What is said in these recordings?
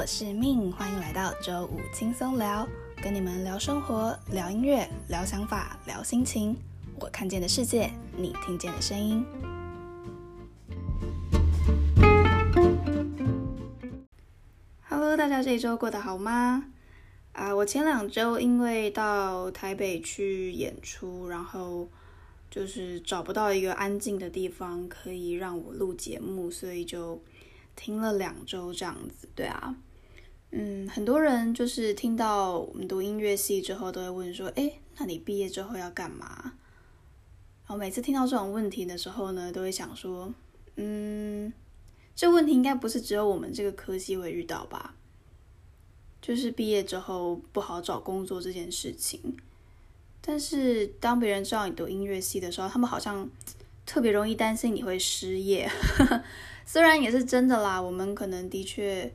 我是命，欢迎来到周五轻松聊，跟你们聊生活、聊音乐、聊想法、聊心情。我看见的世界，你听见的声音。Hello，大家这一周过得好吗？啊，我前两周因为到台北去演出，然后就是找不到一个安静的地方可以让我录节目，所以就。听了两周这样子，对啊，嗯，很多人就是听到我们读音乐系之后，都会问说，哎，那你毕业之后要干嘛？然后每次听到这种问题的时候呢，都会想说，嗯，这问题应该不是只有我们这个科系会遇到吧？就是毕业之后不好找工作这件事情。但是当别人知道你读音乐系的时候，他们好像特别容易担心你会失业。虽然也是真的啦，我们可能的确，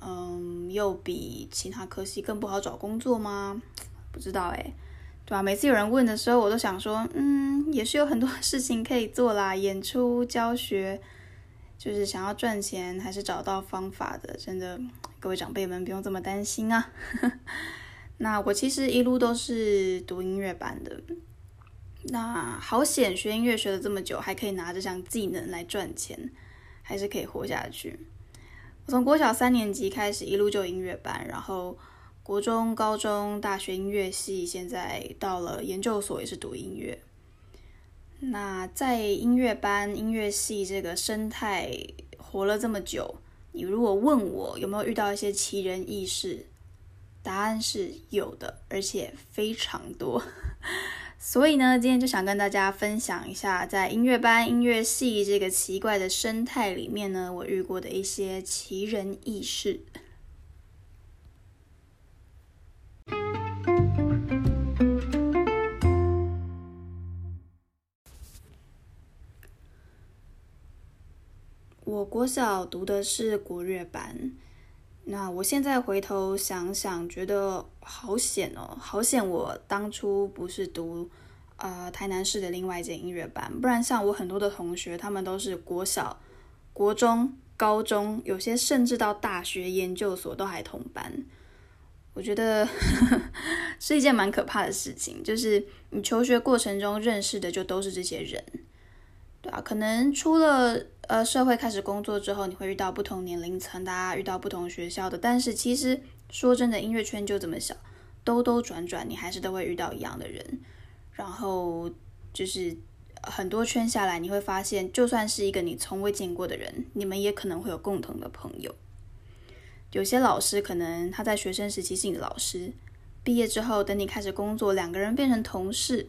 嗯，又比其他科系更不好找工作吗？不知道哎，对吧？每次有人问的时候，我都想说，嗯，也是有很多 事情可以做啦，演出、教学，就是想要赚钱，还是找到方法的。真的，各位长辈们不用这么担心啊。那我其实一路都是读音乐班的，那好险，学音乐学了这么久，还可以拿这项技能来赚钱。还是可以活下去。我从国小三年级开始，一路就音乐班，然后国中、高中、大学音乐系，现在到了研究所也是读音乐。那在音乐班、音乐系这个生态活了这么久，你如果问我有没有遇到一些奇人异事，答案是有的，而且非常多。所以呢，今天就想跟大家分享一下，在音乐班、音乐系这个奇怪的生态里面呢，我遇过的一些奇人异事。我国小读的是国乐班。那我现在回头想想，觉得好险哦，好险！我当初不是读呃台南市的另外一间音乐班，不然像我很多的同学，他们都是国小、国中、高中，有些甚至到大学研究所都还同班。我觉得呵 呵是一件蛮可怕的事情，就是你求学过程中认识的就都是这些人，对啊，可能出了。呃，社会开始工作之后，你会遇到不同年龄层，大家遇到不同学校的。但是其实说真的，音乐圈就这么小，兜兜转转，你还是都会遇到一样的人。然后就是很多圈下来，你会发现，就算是一个你从未见过的人，你们也可能会有共同的朋友。有些老师可能他在学生时期是你的老师，毕业之后等你开始工作，两个人变成同事。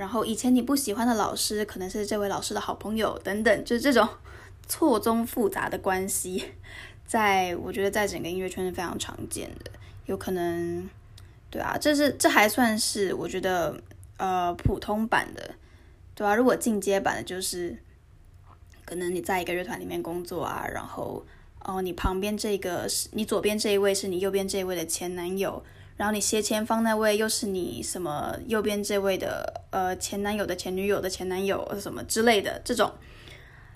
然后以前你不喜欢的老师，可能是这位老师的好朋友等等，就是这种 错综复杂的关系，在我觉得在整个音乐圈是非常常见的。有可能，对啊，这是这还算是我觉得呃普通版的，对啊。如果进阶版的，就是可能你在一个乐团里面工作啊，然后哦你旁边这个是你左边这一位是你右边这一位的前男友。然后你斜前方那位又是你什么右边这位的呃前男友的前女友的前男友什么之类的这种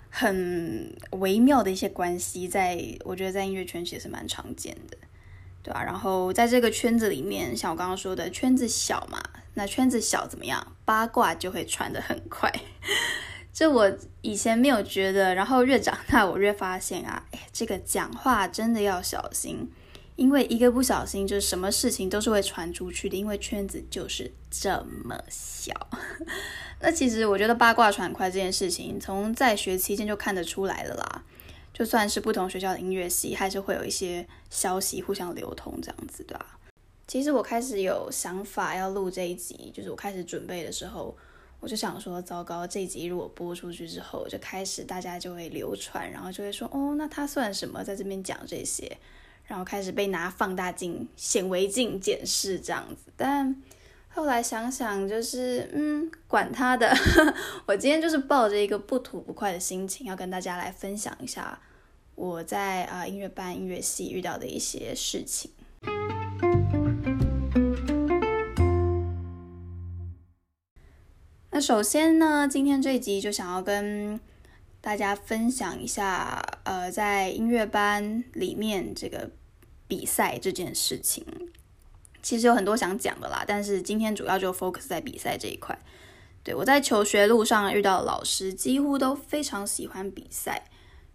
很微妙的一些关系，在我觉得在音乐圈其实蛮常见的，对吧？然后在这个圈子里面，像我刚刚说的圈子小嘛，那圈子小怎么样？八卦就会传得很快。这我以前没有觉得，然后越长大我越发现啊，哎，这个讲话真的要小心。因为一个不小心，就是什么事情都是会传出去的。因为圈子就是这么小。那其实我觉得八卦传快这件事情，从在学期间就看得出来了啦。就算是不同学校的音乐系，还是会有一些消息互相流通这样子，对吧？其实我开始有想法要录这一集，就是我开始准备的时候，我就想说，糟糕，这一集如果播出去之后，就开始大家就会流传，然后就会说，哦，那他算什么，在这边讲这些。然后开始被拿放大镜、显微镜检视这样子，但后来想想，就是嗯，管他的，我今天就是抱着一个不吐不快的心情，要跟大家来分享一下我在啊音乐班、音乐系遇到的一些事情。那首先呢，今天这一集就想要跟。大家分享一下，呃，在音乐班里面这个比赛这件事情。其实有很多想讲的啦，但是今天主要就 focus 在比赛这一块。对我在求学路上遇到老师，几乎都非常喜欢比赛，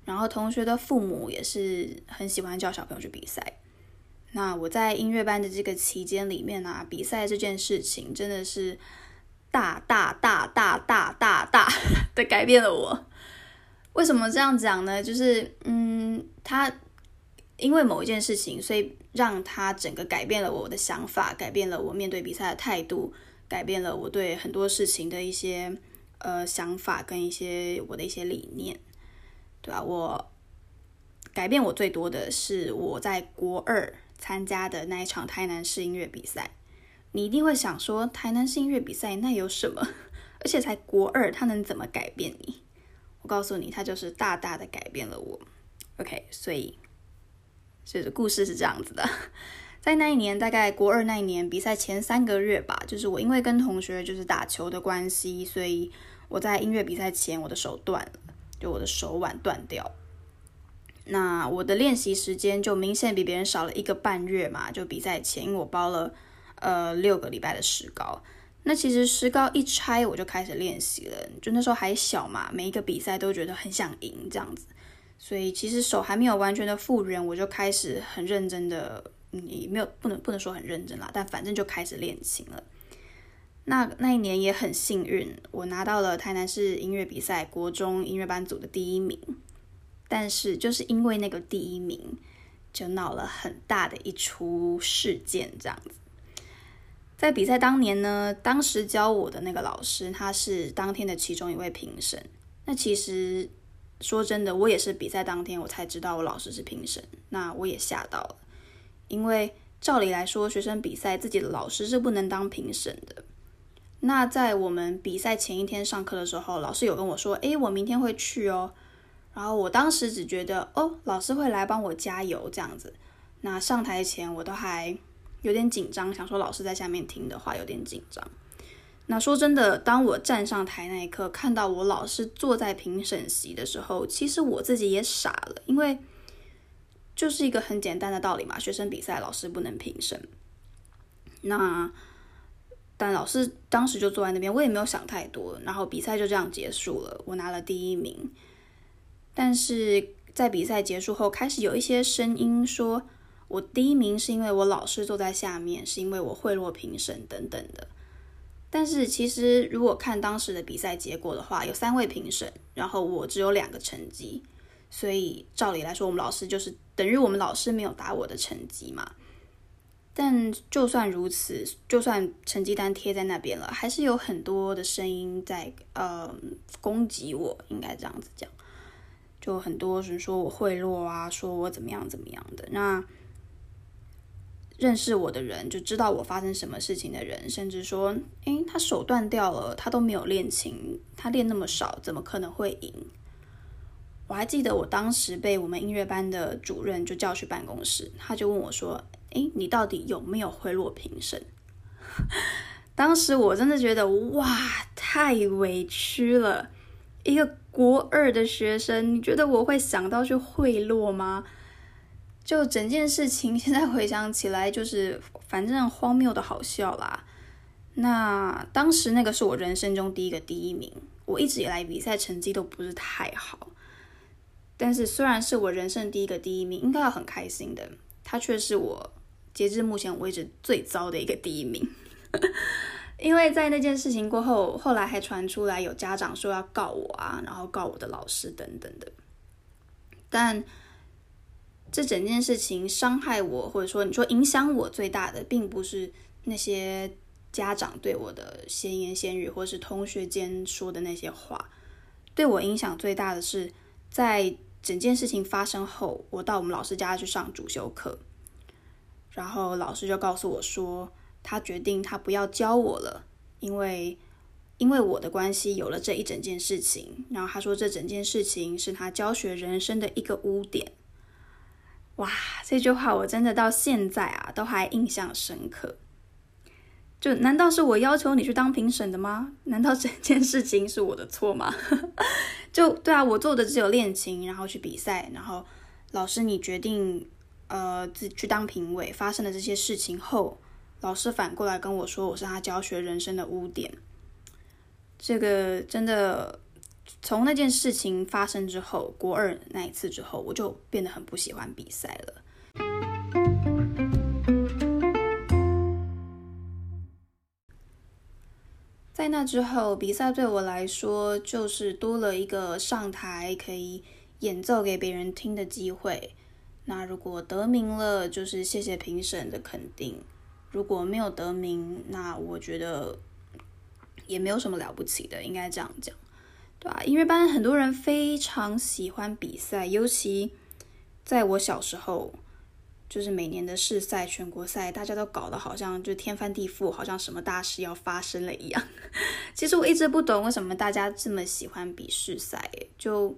然后同学的父母也是很喜欢叫小朋友去比赛。那我在音乐班的这个期间里面呢，比赛这件事情真的是大大大大大大大的改变了我。为什么这样讲呢？就是嗯，他。因为某一件事情，所以让他整个改变了我的想法，改变了我面对比赛的态度，改变了我对很多事情的一些呃想法跟一些我的一些理念，对吧？我改变我最多的是我在国二参加的那一场台南市音乐比赛。你一定会想说，台南市音乐比赛那有什么？而且才国二，他能怎么改变你？我告诉你，他就是大大的改变了我。OK，所以。就是故事是这样子的，在那一年，大概国二那一年比赛前三个月吧，就是我因为跟同学就是打球的关系，所以我在音乐比赛前我的手断了，就我的手腕断掉。那我的练习时间就明显比别人少了一个半月嘛，就比赛前，因为我包了呃六个礼拜的石膏。那其实石膏一拆我就开始练习了，就那时候还小嘛，每一个比赛都觉得很想赢这样子。所以其实手还没有完全的复原，我就开始很认真的，也没有不能不能说很认真啦，但反正就开始练琴了。那那一年也很幸运，我拿到了台南市音乐比赛国中音乐班组的第一名。但是就是因为那个第一名，就闹了很大的一出事件，这样子。在比赛当年呢，当时教我的那个老师，他是当天的其中一位评审。那其实。说真的，我也是比赛当天我才知道我老师是评审，那我也吓到了，因为照理来说，学生比赛自己的老师是不能当评审的。那在我们比赛前一天上课的时候，老师有跟我说：“诶，我明天会去哦。”然后我当时只觉得：“哦，老师会来帮我加油这样子。”那上台前我都还有点紧张，想说老师在下面听的话有点紧张。那说真的，当我站上台那一刻，看到我老师坐在评审席的时候，其实我自己也傻了，因为就是一个很简单的道理嘛，学生比赛老师不能评审。那但老师当时就坐在那边，我也没有想太多，然后比赛就这样结束了，我拿了第一名。但是在比赛结束后，开始有一些声音说我第一名是因为我老师坐在下面，是因为我贿赂评审等等的。但是其实，如果看当时的比赛结果的话，有三位评审，然后我只有两个成绩，所以照理来说，我们老师就是等于我们老师没有打我的成绩嘛。但就算如此，就算成绩单贴在那边了，还是有很多的声音在呃攻击我，应该这样子讲，就很多人说我贿赂啊，说我怎么样怎么样的那。认识我的人就知道我发生什么事情的人，甚至说：“诶，他手断掉了，他都没有练琴，他练那么少，怎么可能会赢？”我还记得我当时被我们音乐班的主任就叫去办公室，他就问我说：“诶，你到底有没有贿赂评审？” 当时我真的觉得哇，太委屈了！一个国二的学生，你觉得我会想到去贿赂吗？就整件事情，现在回想起来，就是反正荒谬的好笑啦。那当时那个是我人生中第一个第一名，我一直以来比赛成绩都不是太好，但是虽然是我人生第一个第一名，应该要很开心的，他却是我截至目前为止最糟的一个第一名。因为在那件事情过后，后来还传出来有家长说要告我啊，然后告我的老师等等的，但。这整件事情伤害我，或者说你说影响我最大的，并不是那些家长对我的闲言闲语，或是同学间说的那些话。对我影响最大的是，在整件事情发生后，我到我们老师家去上主修课，然后老师就告诉我说，他决定他不要教我了，因为因为我的关系有了这一整件事情。然后他说，这整件事情是他教学人生的一个污点。哇，这句话我真的到现在啊都还印象深刻。就难道是我要求你去当评审的吗？难道整 件事情是我的错吗？就对啊，我做的只有练琴，然后去比赛，然后老师你决定呃自去当评委发生了这些事情后，老师反过来跟我说我是他教学人生的污点。这个真的从那件事情发生之后，国二那一次之后，我就变得很不喜欢比赛了。在那之后，比赛对我来说就是多了一个上台可以演奏给别人听的机会。那如果得名了，就是谢谢评审的肯定；如果没有得名，那我觉得也没有什么了不起的，应该这样讲，对吧？音乐班很多人非常喜欢比赛，尤其在我小时候。就是每年的市赛、全国赛，大家都搞得好像就天翻地覆，好像什么大事要发生了一样。其实我一直不懂为什么大家这么喜欢比试赛。就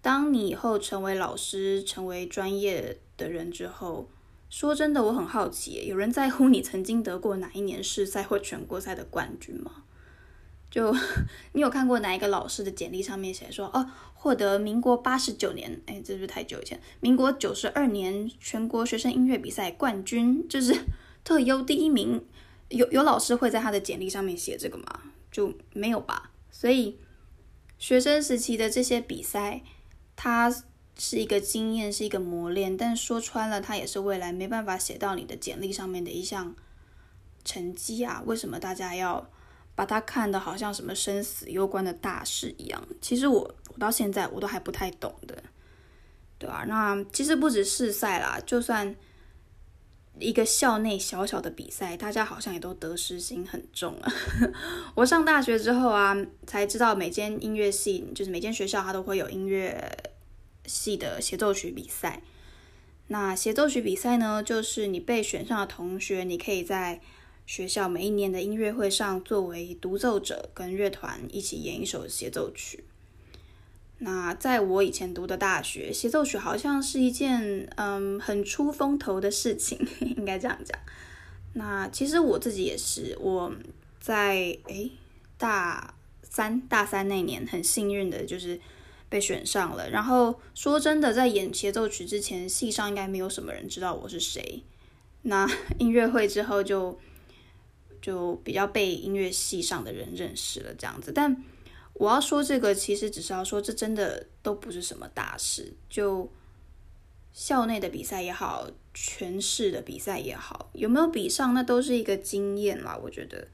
当你以后成为老师、成为专业的人之后，说真的，我很好奇，有人在乎你曾经得过哪一年市赛或全国赛的冠军吗？就你有看过哪一个老师的简历上面写说哦，获得民国八十九年，哎，这是不是太久以前？民国九十二年全国学生音乐比赛冠军，就是特优第一名。有有老师会在他的简历上面写这个吗？就没有吧。所以学生时期的这些比赛，它是一个经验，是一个磨练，但说穿了，它也是未来没办法写到你的简历上面的一项成绩啊。为什么大家要？把它看的好像什么生死攸关的大事一样，其实我我到现在我都还不太懂的，对吧？那其实不止试赛啦，就算一个校内小小的比赛，大家好像也都得失心很重啊。我上大学之后啊，才知道每间音乐系，就是每间学校它都会有音乐系的协奏曲比赛。那协奏曲比赛呢，就是你被选上的同学，你可以在学校每一年的音乐会上，作为独奏者跟乐团一起演一首协奏曲。那在我以前读的大学，协奏曲好像是一件嗯很出风头的事情，应该这样讲。那其实我自己也是，我在诶大三大三那年很幸运的就是被选上了。然后说真的，在演协奏曲之前，系上应该没有什么人知道我是谁。那 音乐会之后就。就比较被音乐系上的人认识了，这样子。但我要说这个，其实只是要说，这真的都不是什么大事。就校内的比赛也好，全市的比赛也好，有没有比上，那都是一个经验啦。我觉得，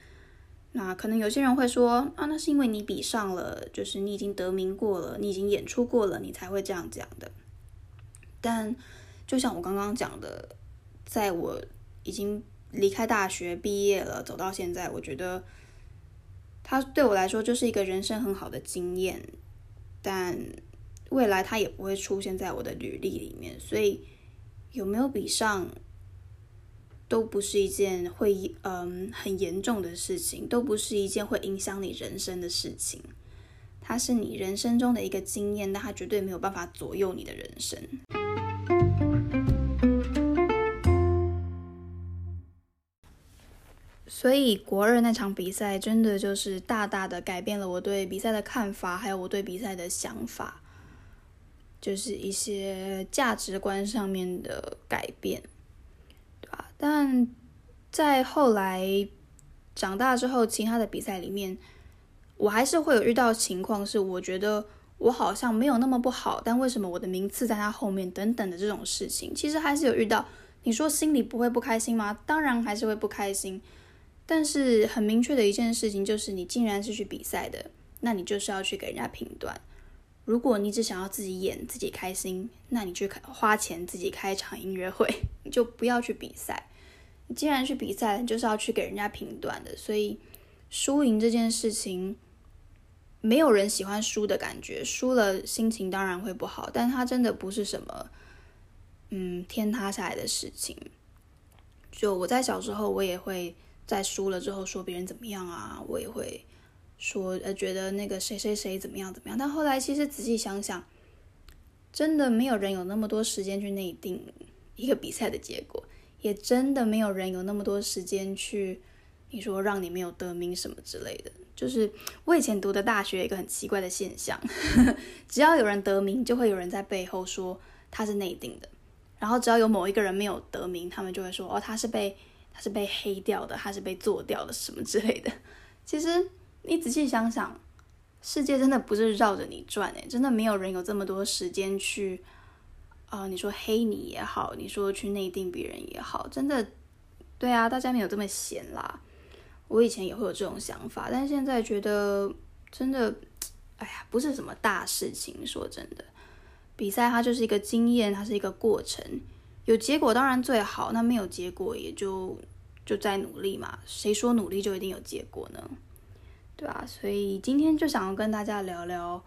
那可能有些人会说啊，那是因为你比上了，就是你已经得名过了，你已经演出过了，你才会这样讲的。但就像我刚刚讲的，在我已经。离开大学毕业了，走到现在，我觉得他对我来说就是一个人生很好的经验，但未来他也不会出现在我的履历里面，所以有没有比上都不是一件会嗯很严重的事情，都不是一件会影响你人生的事情，它是你人生中的一个经验，但它绝对没有办法左右你的人生。所以国二那场比赛真的就是大大的改变了我对比赛的看法，还有我对比赛的想法，就是一些价值观上面的改变，对吧？但在后来长大之后，其他的比赛里面，我还是会有遇到情况，是我觉得我好像没有那么不好，但为什么我的名次在他后面等等的这种事情，其实还是有遇到。你说心里不会不开心吗？当然还是会不开心。但是很明确的一件事情就是，你既然是去比赛的，那你就是要去给人家评断。如果你只想要自己演、自己开心，那你去花钱自己开一场音乐会，你就不要去比赛。你既然去比赛，你就是要去给人家评断的。所以输赢这件事情，没有人喜欢输的感觉，输了心情当然会不好。但它真的不是什么嗯天塌下来的事情。就我在小时候，我也会。在输了之后说别人怎么样啊，我也会说呃觉得那个谁谁谁怎么样怎么样，但后来其实仔细想想，真的没有人有那么多时间去内定一个比赛的结果，也真的没有人有那么多时间去你说让你没有得名什么之类的。就是我以前读的大学一个很奇怪的现象，只要有人得名，就会有人在背后说他是内定的。然后只要有某一个人没有得名，他们就会说哦，他是被他是被黑掉的，他是被做掉的什么之类的。其实你仔细想想，世界真的不是绕着你转诶，真的没有人有这么多时间去，呃，你说黑你也好，你说去内定别人也好，真的，对啊，大家没有这么闲啦。我以前也会有这种想法，但现在觉得真的，哎呀，不是什么大事情。说真的。比赛它就是一个经验，它是一个过程，有结果当然最好，那没有结果也就就在努力嘛。谁说努力就一定有结果呢？对吧？所以今天就想要跟大家聊聊，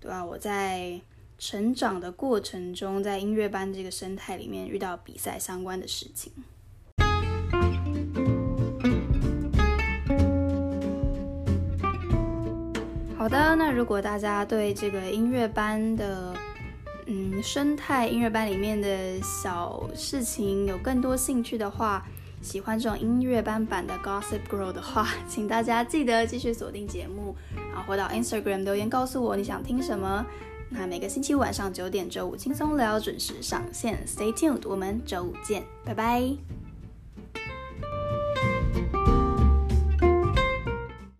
对吧？我在成长的过程中，在音乐班这个生态里面遇到比赛相关的事情。好的，那如果大家对这个音乐班的嗯，生态音乐班里面的小事情有更多兴趣的话，喜欢这种音乐班版的 Gossip Girl 的话，请大家记得继续锁定节目，然后回到 Instagram 留言告诉我你想听什么。那每个星期五晚上九点，周五轻松聊准时上线，Stay tuned，我们周五见，拜拜。